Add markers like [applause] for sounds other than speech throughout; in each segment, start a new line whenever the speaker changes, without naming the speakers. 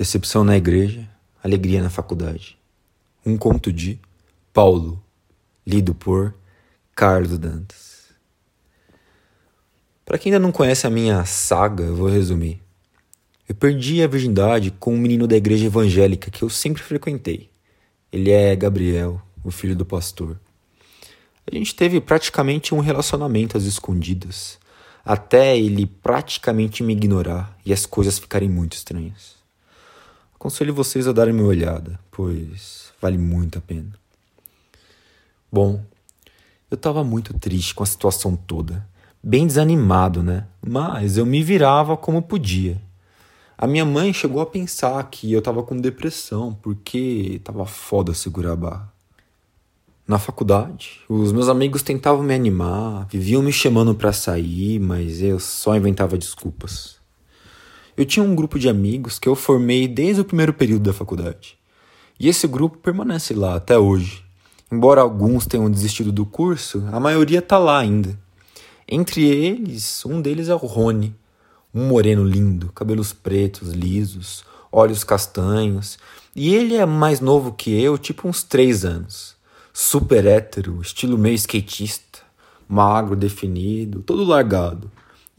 Decepção na igreja, alegria na faculdade. Um conto de Paulo, lido por Carlos Dantas. Para quem ainda não conhece a minha saga, eu vou resumir. Eu perdi a virgindade com um menino da igreja evangélica que eu sempre frequentei. Ele é Gabriel, o filho do pastor. A gente teve praticamente um relacionamento às escondidas, até ele praticamente me ignorar e as coisas ficarem muito estranhas. Aconselho vocês a darem uma olhada, pois vale muito a pena. Bom, eu estava muito triste com a situação toda, bem desanimado, né? Mas eu me virava como podia. A minha mãe chegou a pensar que eu estava com depressão, porque estava foda segurar a barra. Na faculdade, os meus amigos tentavam me animar, viviam me chamando para sair, mas eu só inventava desculpas. Eu tinha um grupo de amigos que eu formei desde o primeiro período da faculdade. E esse grupo permanece lá até hoje. Embora alguns tenham desistido do curso, a maioria está lá ainda. Entre eles, um deles é o Rony, um moreno lindo, cabelos pretos, lisos, olhos castanhos, e ele é mais novo que eu, tipo uns três anos. Super hétero, estilo meio skatista, magro, definido, todo largado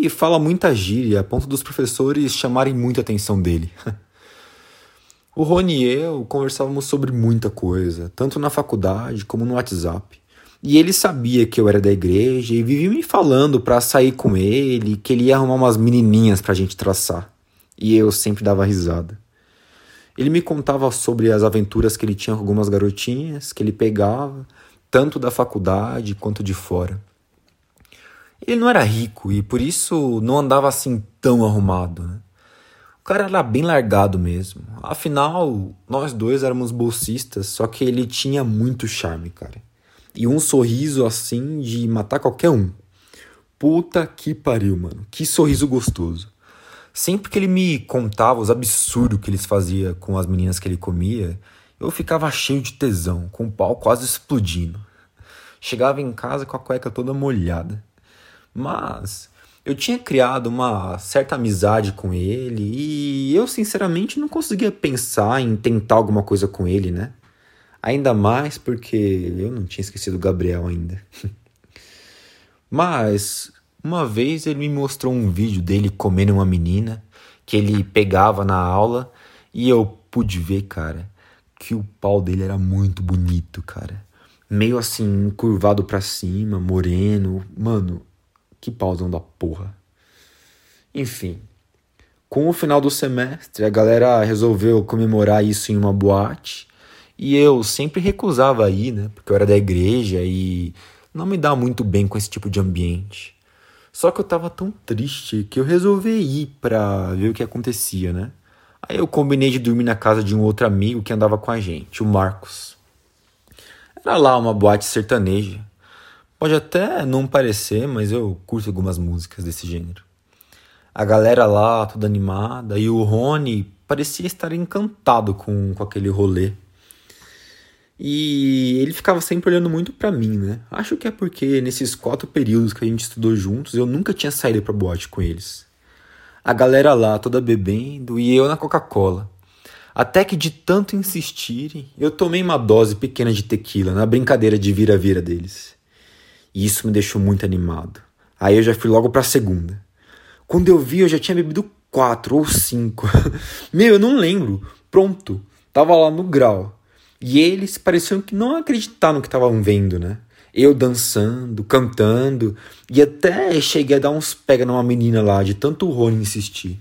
e fala muita gíria a ponto dos professores chamarem muita atenção dele. [laughs] o Rony e eu conversávamos sobre muita coisa, tanto na faculdade como no WhatsApp. E ele sabia que eu era da igreja e vivia me falando para sair com ele, que ele ia arrumar umas menininhas pra gente traçar. E eu sempre dava risada. Ele me contava sobre as aventuras que ele tinha com algumas garotinhas que ele pegava, tanto da faculdade quanto de fora. Ele não era rico e por isso não andava assim tão arrumado. Né? O cara era bem largado mesmo. Afinal, nós dois éramos bolsistas, só que ele tinha muito charme, cara. E um sorriso assim de matar qualquer um. Puta que pariu, mano. Que sorriso gostoso. Sempre que ele me contava os absurdos que eles faziam com as meninas que ele comia, eu ficava cheio de tesão, com o pau quase explodindo. Chegava em casa com a cueca toda molhada. Mas eu tinha criado uma certa amizade com ele e eu sinceramente não conseguia pensar em tentar alguma coisa com ele, né? Ainda mais porque eu não tinha esquecido o Gabriel ainda. [laughs] Mas uma vez ele me mostrou um vídeo dele comendo uma menina que ele pegava na aula e eu pude ver, cara, que o pau dele era muito bonito, cara. Meio assim, curvado para cima, moreno. Mano, que pausão da porra. Enfim, com o final do semestre, a galera resolveu comemorar isso em uma boate. E eu sempre recusava ir, né? Porque eu era da igreja e não me dá muito bem com esse tipo de ambiente. Só que eu tava tão triste que eu resolvi ir pra ver o que acontecia, né? Aí eu combinei de dormir na casa de um outro amigo que andava com a gente, o Marcos. Era lá uma boate sertaneja. Pode até não parecer, mas eu curto algumas músicas desse gênero. A galera lá, toda animada, e o Rony parecia estar encantado com, com aquele rolê. E ele ficava sempre olhando muito para mim, né? Acho que é porque nesses quatro períodos que a gente estudou juntos, eu nunca tinha saído pra boate com eles. A galera lá toda bebendo e eu na Coca-Cola. Até que de tanto insistirem, eu tomei uma dose pequena de tequila na brincadeira de vira-vira deles. E isso me deixou muito animado. Aí eu já fui logo pra segunda. Quando eu vi, eu já tinha bebido quatro ou cinco. [laughs] Meu, eu não lembro. Pronto. Tava lá no grau. E eles pareciam que não acreditar no que estavam vendo, né? Eu dançando, cantando, e até cheguei a dar uns pega numa menina lá, de tanto o Rony insistir.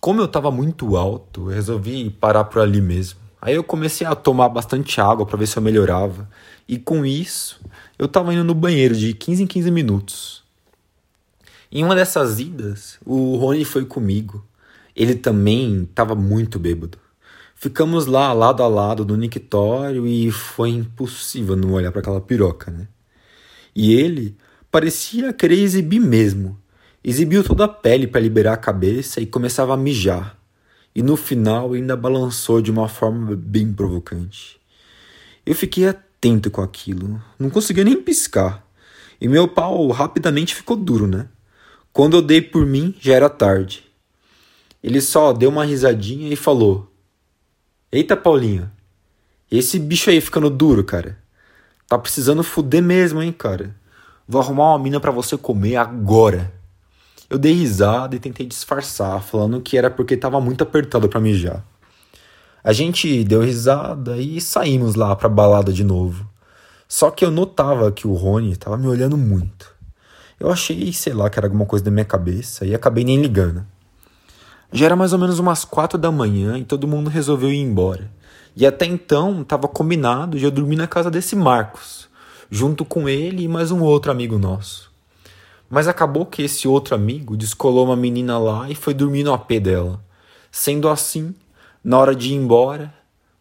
Como eu tava muito alto, eu resolvi parar por ali mesmo. Aí eu comecei a tomar bastante água para ver se eu melhorava. E com isso, eu tava indo no banheiro de 15 em 15 minutos. Em uma dessas idas, o Rony foi comigo. Ele também estava muito bêbado. Ficamos lá, lado a lado, no nictório e foi impossível não olhar para aquela piroca, né? E ele parecia querer exibir mesmo. Exibiu toda a pele para liberar a cabeça e começava a mijar. E no final ainda balançou de uma forma bem provocante. Eu fiquei atento com aquilo. Não conseguia nem piscar. E meu pau rapidamente ficou duro, né? Quando eu dei por mim, já era tarde. Ele só deu uma risadinha e falou: Eita, Paulinho, esse bicho aí ficando duro, cara. Tá precisando fuder mesmo, hein, cara. Vou arrumar uma mina para você comer agora. Eu dei risada e tentei disfarçar, falando que era porque tava muito apertado para mijar. A gente deu risada e saímos lá pra balada de novo. Só que eu notava que o Rony tava me olhando muito. Eu achei, sei lá, que era alguma coisa da minha cabeça e acabei nem ligando. Já era mais ou menos umas quatro da manhã e todo mundo resolveu ir embora. E até então estava combinado de eu dormir na casa desse Marcos, junto com ele e mais um outro amigo nosso. Mas acabou que esse outro amigo descolou uma menina lá e foi dormir no AP dela. Sendo assim, na hora de ir embora,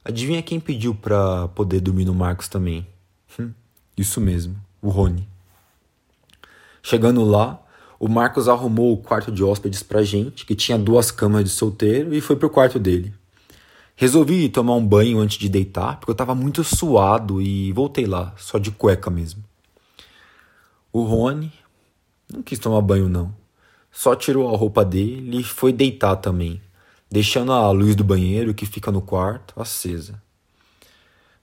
adivinha quem pediu pra poder dormir no Marcos também? Hum, isso mesmo, o Rony. Chegando lá, o Marcos arrumou o quarto de hóspedes pra gente, que tinha duas camas de solteiro, e foi pro quarto dele. Resolvi tomar um banho antes de deitar, porque eu tava muito suado e voltei lá, só de cueca mesmo. O Rony, não quis tomar banho, não. Só tirou a roupa dele e foi deitar também, deixando a luz do banheiro que fica no quarto acesa.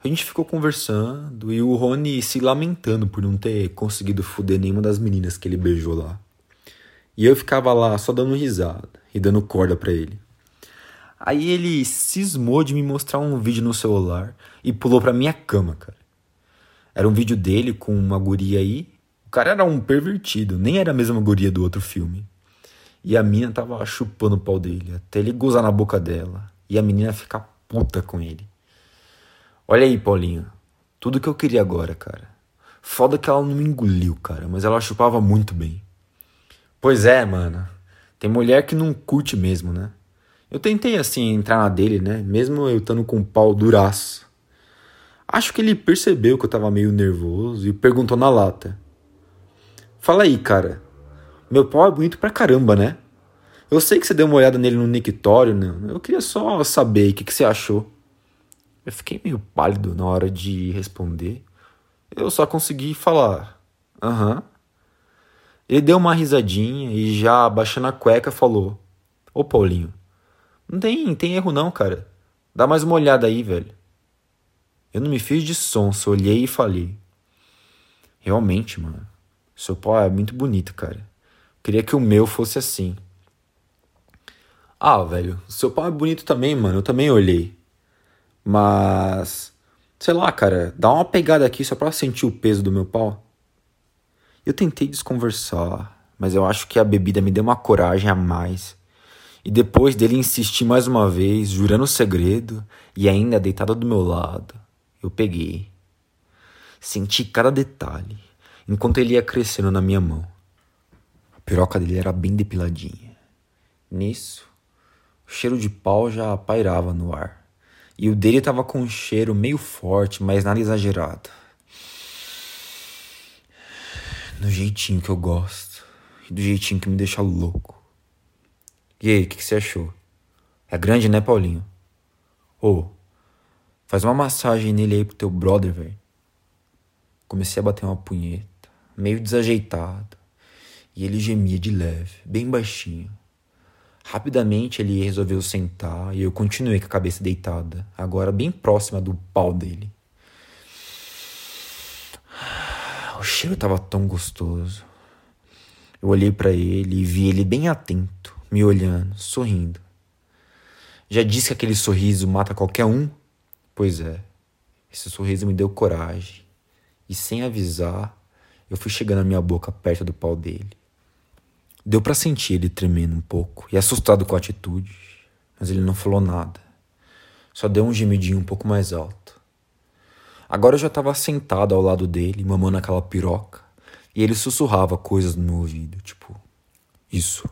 A gente ficou conversando e o Rony se lamentando por não ter conseguido foder nenhuma das meninas que ele beijou lá. E eu ficava lá só dando risada e dando corda para ele. Aí ele cismou de me mostrar um vídeo no celular e pulou pra minha cama, cara. Era um vídeo dele com uma guria aí cara era um pervertido, nem era a mesma guria do outro filme. E a mina tava chupando o pau dele, até ele gozar na boca dela. E a menina ficar puta com ele. Olha aí, Paulinho. Tudo que eu queria agora, cara. Foda que ela não me engoliu, cara, mas ela chupava muito bem. Pois é, mano. Tem mulher que não curte mesmo, né? Eu tentei, assim, entrar na dele, né? Mesmo eu estando com o pau duraço. Acho que ele percebeu que eu tava meio nervoso e perguntou na lata. Fala aí, cara. Meu pau é bonito pra caramba, né? Eu sei que você deu uma olhada nele no Nictório, né? Eu queria só saber o que, que você achou. Eu fiquei meio pálido na hora de responder. Eu só consegui falar. Aham. Ele deu uma risadinha e já abaixando a cueca falou: Ô Paulinho, não tem, tem erro não, cara. Dá mais uma olhada aí, velho. Eu não me fiz de sonso, olhei e falei. Realmente, mano. Seu pau é muito bonito, cara. Queria que o meu fosse assim. Ah, velho, seu pau é bonito também, mano. Eu também olhei. Mas. Sei lá, cara, dá uma pegada aqui só pra sentir o peso do meu pau. Eu tentei desconversar, mas eu acho que a bebida me deu uma coragem a mais. E depois dele insistir mais uma vez, jurando o segredo e ainda deitado do meu lado, eu peguei. Senti cada detalhe enquanto ele ia crescendo na minha mão. Piroca dele era bem depiladinha. Nisso, o cheiro de pau já pairava no ar. E o dele estava com um cheiro meio forte, mas nada exagerado. Do jeitinho que eu gosto. E do jeitinho que me deixa louco. E aí, o que, que, você achou? É grande, né, Paulinho? Ô, oh, faz uma massagem nele aí pro teu brother, velho. Comecei a bater uma punheta meio desajeitado, e ele gemia de leve, bem baixinho. Rapidamente ele resolveu sentar e eu continuei com a cabeça deitada, agora bem próxima do pau dele. O cheiro estava tão gostoso. Eu olhei para ele e vi ele bem atento, me olhando, sorrindo. Já disse que aquele sorriso mata qualquer um? Pois é, esse sorriso me deu coragem. E sem avisar, eu fui chegando a minha boca perto do pau dele. Deu para sentir ele tremendo um pouco e assustado com a atitude, mas ele não falou nada. Só deu um gemidinho um pouco mais alto. Agora eu já estava sentado ao lado dele, mamando aquela piroca, e ele sussurrava coisas no meu ouvido, tipo: Isso.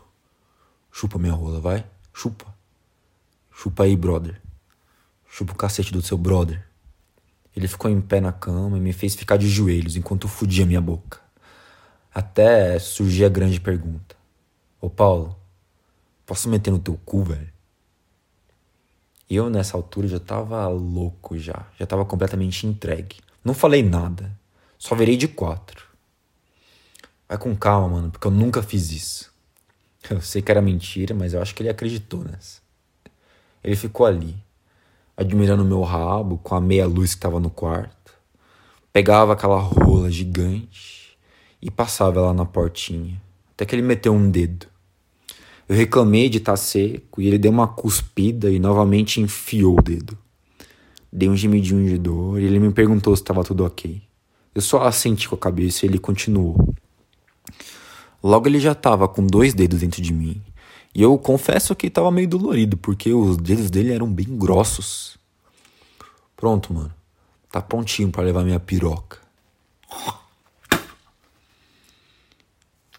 Chupa minha rola, vai? Chupa. Chupa aí, brother. Chupa o cacete do seu brother. Ele ficou em pé na cama e me fez ficar de joelhos enquanto fudia minha boca. Até surgia a grande pergunta: Ô Paulo, posso meter no teu cu, velho? Eu nessa altura já tava louco já, já tava completamente entregue. Não falei nada, só virei de quatro. Vai com calma, mano, porque eu nunca fiz isso. Eu sei que era mentira, mas eu acho que ele acreditou nessa. Ele ficou ali, admirando meu rabo com a meia luz que estava no quarto. Pegava aquela rola gigante e passava ela na portinha, até que ele meteu um dedo. Eu reclamei de estar tá seco e ele deu uma cuspida e novamente enfiou o dedo. Dei um gemidinho de dor e ele me perguntou se estava tudo ok. Eu só assenti com a cabeça e ele continuou. Logo ele já estava com dois dedos dentro de mim. E eu confesso que estava meio dolorido, porque os dedos dele eram bem grossos. Pronto, mano. Tá prontinho para levar minha piroca.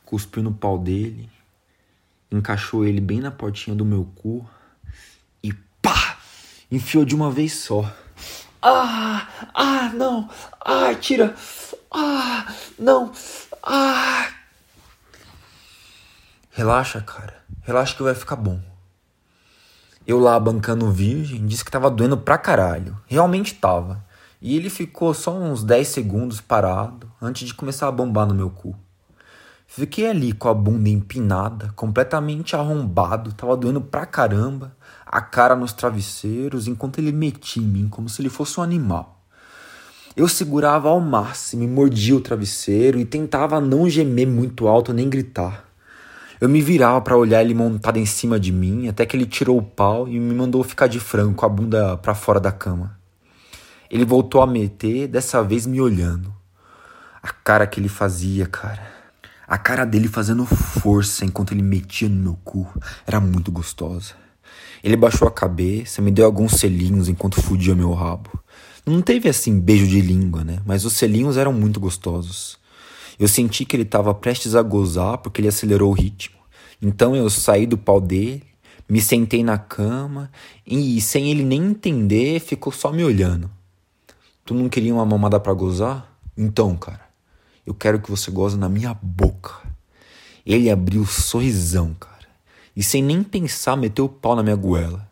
Cuspiu no pau dele, encaixou ele bem na portinha do meu cu e pá! Enfiou de uma vez só. Ah! Ah, não! Ah, tira! Ah, não! Ah! Relaxa, cara. Relaxa que vai ficar bom. Eu lá bancando virgem, disse que tava doendo pra caralho. Realmente tava. E ele ficou só uns 10 segundos parado antes de começar a bombar no meu cu. Fiquei ali com a bunda empinada, completamente arrombado, tava doendo pra caramba, a cara nos travesseiros, enquanto ele metia em mim como se ele fosse um animal. Eu segurava ao máximo e mordia o travesseiro e tentava não gemer muito alto nem gritar. Eu me virava para olhar ele montado em cima de mim, até que ele tirou o pau e me mandou ficar de frango com a bunda para fora da cama. Ele voltou a meter, dessa vez me olhando. A cara que ele fazia, cara. A cara dele fazendo força enquanto ele metia no meu cu era muito gostosa. Ele baixou a cabeça, me deu alguns selinhos enquanto fudia meu rabo. Não teve assim beijo de língua, né? Mas os selinhos eram muito gostosos. Eu senti que ele estava prestes a gozar porque ele acelerou o ritmo. Então eu saí do pau dele, me sentei na cama e, sem ele nem entender, ficou só me olhando. Tu não queria uma mamada para gozar? Então, cara, eu quero que você goze na minha boca. Ele abriu um sorrisão, cara. E sem nem pensar, meteu o pau na minha goela.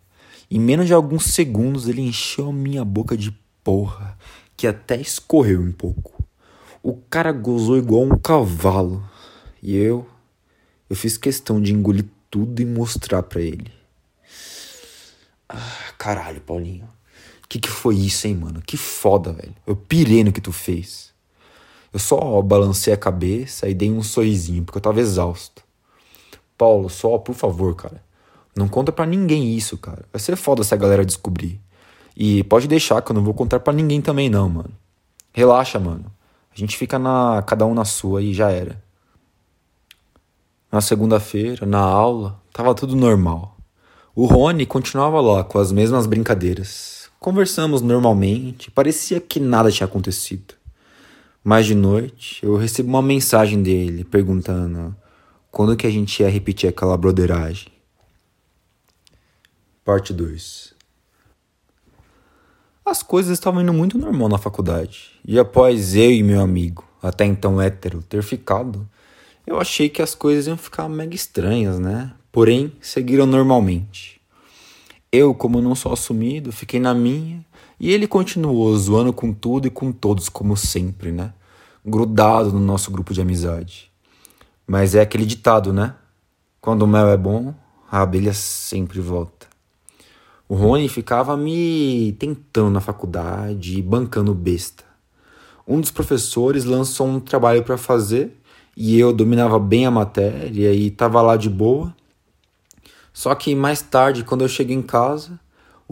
Em menos de alguns segundos, ele encheu a minha boca de porra, que até escorreu um pouco. O cara gozou igual um cavalo. E eu. Eu fiz questão de engolir tudo e mostrar para ele. Ah, caralho, Paulinho. Que que foi isso, hein, mano? Que foda, velho. Eu pirei no que tu fez. Eu só balancei a cabeça e dei um sorrisinho, porque eu tava exausto. Paulo, só, por favor, cara. Não conta para ninguém isso, cara. Vai ser foda se a galera descobrir. E pode deixar que eu não vou contar para ninguém também, não, mano. Relaxa, mano. A gente fica na cada um na sua e já era. Na segunda-feira, na aula, tava tudo normal. O Rony continuava lá com as mesmas brincadeiras. Conversamos normalmente, parecia que nada tinha acontecido. Mas de noite, eu recebi uma mensagem dele perguntando quando que a gente ia repetir aquela broderagem. Parte 2 as coisas estavam indo muito normal na faculdade. E após eu e meu amigo, até então hétero, ter ficado, eu achei que as coisas iam ficar mega estranhas, né? Porém, seguiram normalmente. Eu, como não sou assumido, fiquei na minha e ele continuou zoando com tudo e com todos, como sempre, né? Grudado no nosso grupo de amizade. Mas é aquele ditado, né? Quando o mel é bom, a abelha sempre volta. O Rony ficava me tentando na faculdade e bancando besta. Um dos professores lançou um trabalho para fazer e eu dominava bem a matéria e estava lá de boa. Só que mais tarde, quando eu cheguei em casa,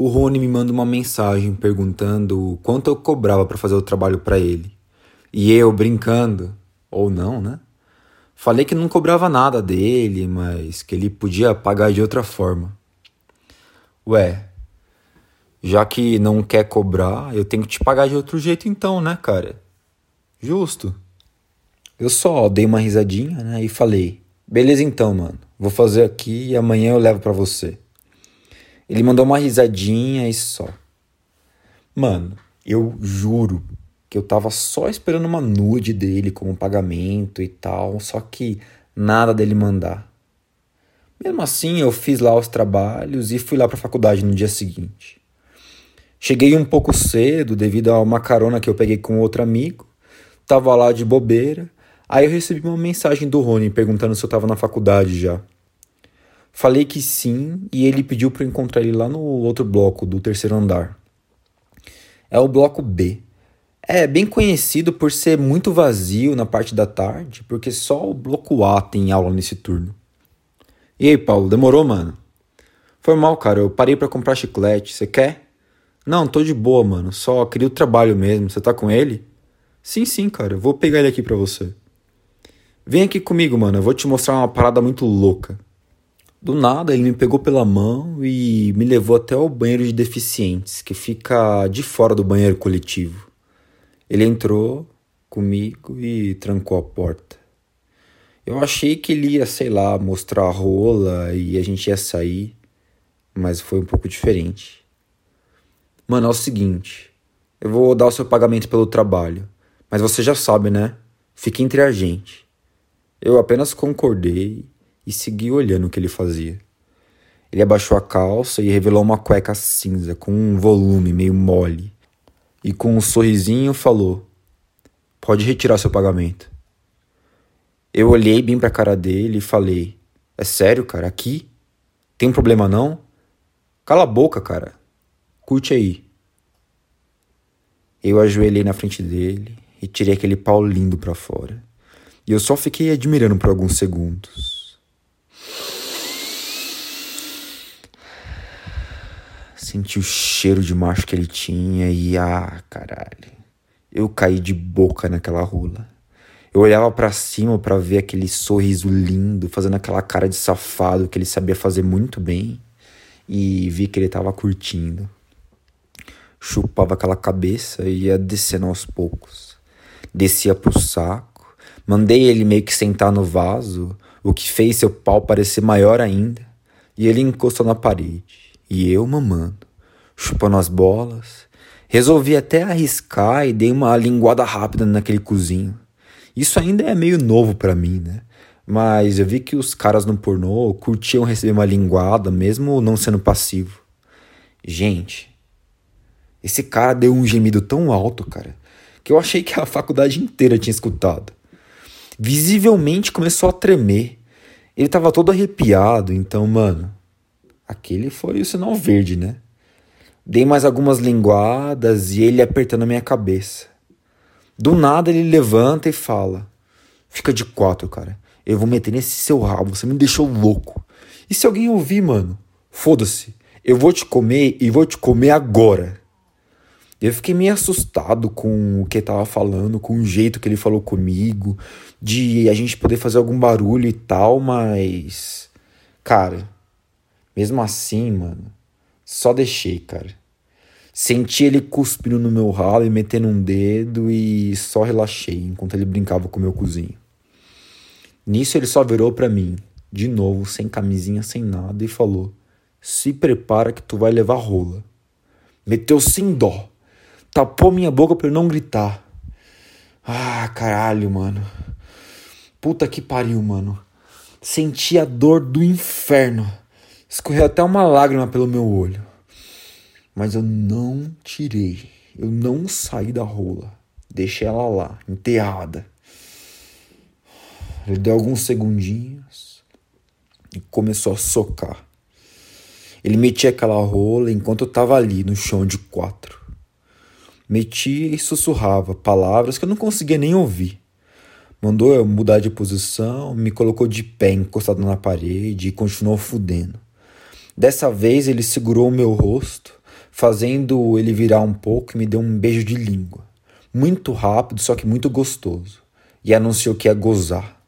o Rony me manda uma mensagem perguntando quanto eu cobrava para fazer o trabalho para ele. E eu, brincando, ou não, né? Falei que não cobrava nada dele, mas que ele podia pagar de outra forma. Ué, já que não quer cobrar, eu tenho que te pagar de outro jeito então, né, cara? Justo. Eu só dei uma risadinha, né, e falei: "Beleza então, mano. Vou fazer aqui e amanhã eu levo para você." Ele mandou uma risadinha e só. Mano, eu juro que eu tava só esperando uma nude dele como pagamento e tal, só que nada dele mandar. Mesmo assim, eu fiz lá os trabalhos e fui lá para a faculdade no dia seguinte. Cheguei um pouco cedo devido a uma carona que eu peguei com outro amigo. Tava lá de bobeira. Aí eu recebi uma mensagem do Rony perguntando se eu tava na faculdade já. Falei que sim e ele pediu para encontrar ele lá no outro bloco do terceiro andar. É o bloco B. É bem conhecido por ser muito vazio na parte da tarde, porque só o bloco A tem aula nesse turno. E aí, Paulo, demorou, mano? Foi mal, cara, eu parei para comprar chiclete. Você quer? Não, tô de boa, mano. Só queria o trabalho mesmo. Você tá com ele? Sim, sim, cara. Eu vou pegar ele aqui pra você. Vem aqui comigo, mano. Eu vou te mostrar uma parada muito louca. Do nada, ele me pegou pela mão e me levou até o banheiro de deficientes, que fica de fora do banheiro coletivo. Ele entrou comigo e trancou a porta. Eu achei que ele ia, sei lá, mostrar a rola e a gente ia sair, mas foi um pouco diferente. Mano, é o seguinte: eu vou dar o seu pagamento pelo trabalho, mas você já sabe, né? Fica entre a gente. Eu apenas concordei e segui olhando o que ele fazia. Ele abaixou a calça e revelou uma cueca cinza com um volume meio mole. E com um sorrisinho falou: Pode retirar seu pagamento. Eu olhei bem pra cara dele e falei: É sério, cara? Aqui? Tem um problema não? Cala a boca, cara. Curte aí. Eu ajoelhei na frente dele e tirei aquele pau lindo pra fora. E eu só fiquei admirando por alguns segundos. Senti o cheiro de macho que ele tinha e ah, caralho. Eu caí de boca naquela rola. Eu olhava para cima para ver aquele sorriso lindo, fazendo aquela cara de safado que ele sabia fazer muito bem e vi que ele tava curtindo. Chupava aquela cabeça e ia descendo aos poucos. Descia pro saco. Mandei ele meio que sentar no vaso, o que fez seu pau parecer maior ainda. E ele encostou na parede. E eu mamando, chupando as bolas. Resolvi até arriscar e dei uma linguada rápida naquele cozinho. Isso ainda é meio novo para mim, né? Mas eu vi que os caras no pornô curtiam receber uma linguada, mesmo não sendo passivo. Gente, esse cara deu um gemido tão alto, cara, que eu achei que a faculdade inteira tinha escutado. Visivelmente começou a tremer. Ele tava todo arrepiado, então, mano, Aquele foi o sinal verde, né? Dei mais algumas linguadas e ele apertando a minha cabeça. Do nada ele levanta e fala: Fica de quatro, cara. Eu vou meter nesse seu rabo, você me deixou louco. E se alguém ouvir, mano? Foda-se. Eu vou te comer e vou te comer agora. Eu fiquei meio assustado com o que ele tava falando, com o jeito que ele falou comigo, de a gente poder fazer algum barulho e tal, mas. Cara, mesmo assim, mano, só deixei, cara. Senti ele cuspindo no meu ralo e metendo um dedo e só relaxei enquanto ele brincava com o meu cozinho. Nisso ele só virou para mim, de novo, sem camisinha, sem nada, e falou: Se prepara que tu vai levar rola. Meteu sem dó. Tapou minha boca pra eu não gritar. Ah, caralho, mano. Puta que pariu, mano. Senti a dor do inferno. Escorreu até uma lágrima pelo meu olho. Mas eu não tirei. Eu não saí da rola. Deixei ela lá, enterrada. Ele deu alguns segundinhos e começou a socar. Ele metia aquela rola enquanto eu estava ali no chão de quatro. Metia e sussurrava palavras que eu não conseguia nem ouvir. Mandou eu mudar de posição, me colocou de pé encostado na parede e continuou fudendo. Dessa vez ele segurou o meu rosto, fazendo ele virar um pouco e me deu um beijo de língua. Muito rápido, só que muito gostoso. E anunciou que ia gozar.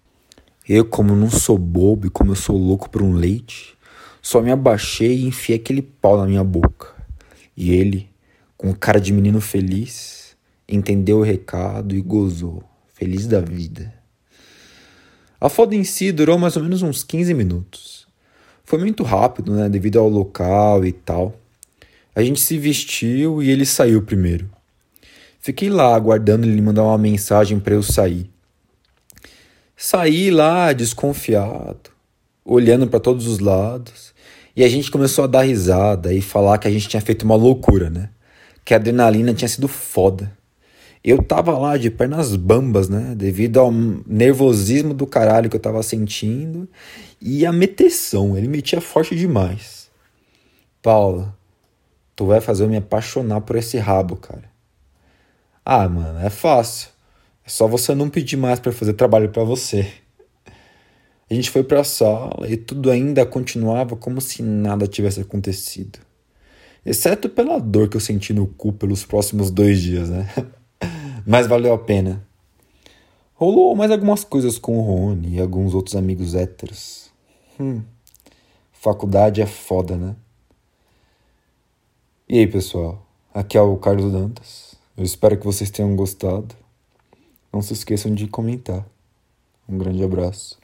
Eu, como não sou bobo e como eu sou louco por um leite, só me abaixei e enfiei aquele pau na minha boca. E ele, com cara de menino feliz, entendeu o recado e gozou, feliz da vida. A foda em si durou mais ou menos uns 15 minutos. Foi muito rápido, né? Devido ao local e tal. A gente se vestiu e ele saiu primeiro. Fiquei lá aguardando ele mandar uma mensagem para eu sair. Saí lá desconfiado, olhando para todos os lados, e a gente começou a dar risada e falar que a gente tinha feito uma loucura, né? Que a adrenalina tinha sido foda. Eu tava lá de pernas bambas, né? Devido ao nervosismo do caralho que eu tava sentindo e a meteção. Ele metia forte demais. Paula, tu vai fazer eu me apaixonar por esse rabo, cara. Ah, mano, é fácil. É só você não pedir mais para fazer trabalho para você. A gente foi para a sala e tudo ainda continuava como se nada tivesse acontecido. Exceto pela dor que eu senti no cu pelos próximos dois dias, né? [laughs] Mas valeu a pena. Rolou mais algumas coisas com o Rony e alguns outros amigos héteros. Hum, faculdade é foda, né? E aí, pessoal? Aqui é o Carlos Dantas. Eu espero que vocês tenham gostado. Não se esqueçam de comentar. Um grande abraço.